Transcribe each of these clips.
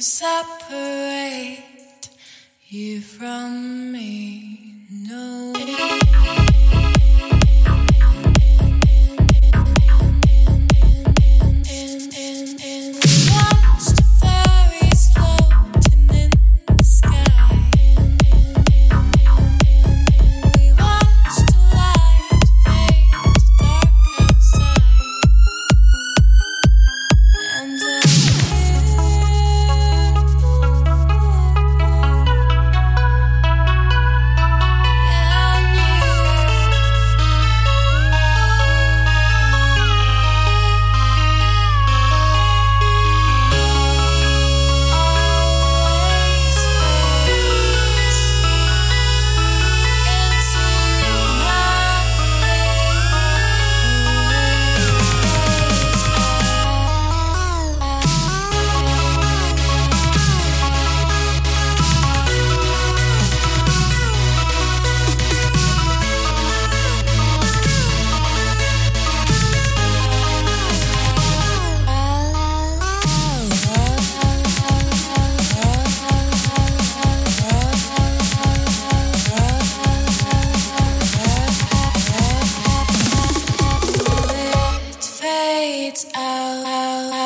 separate you from out.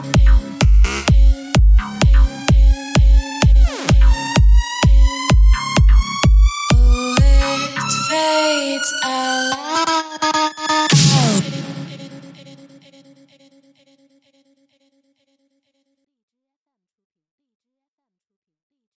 Oh, fades out.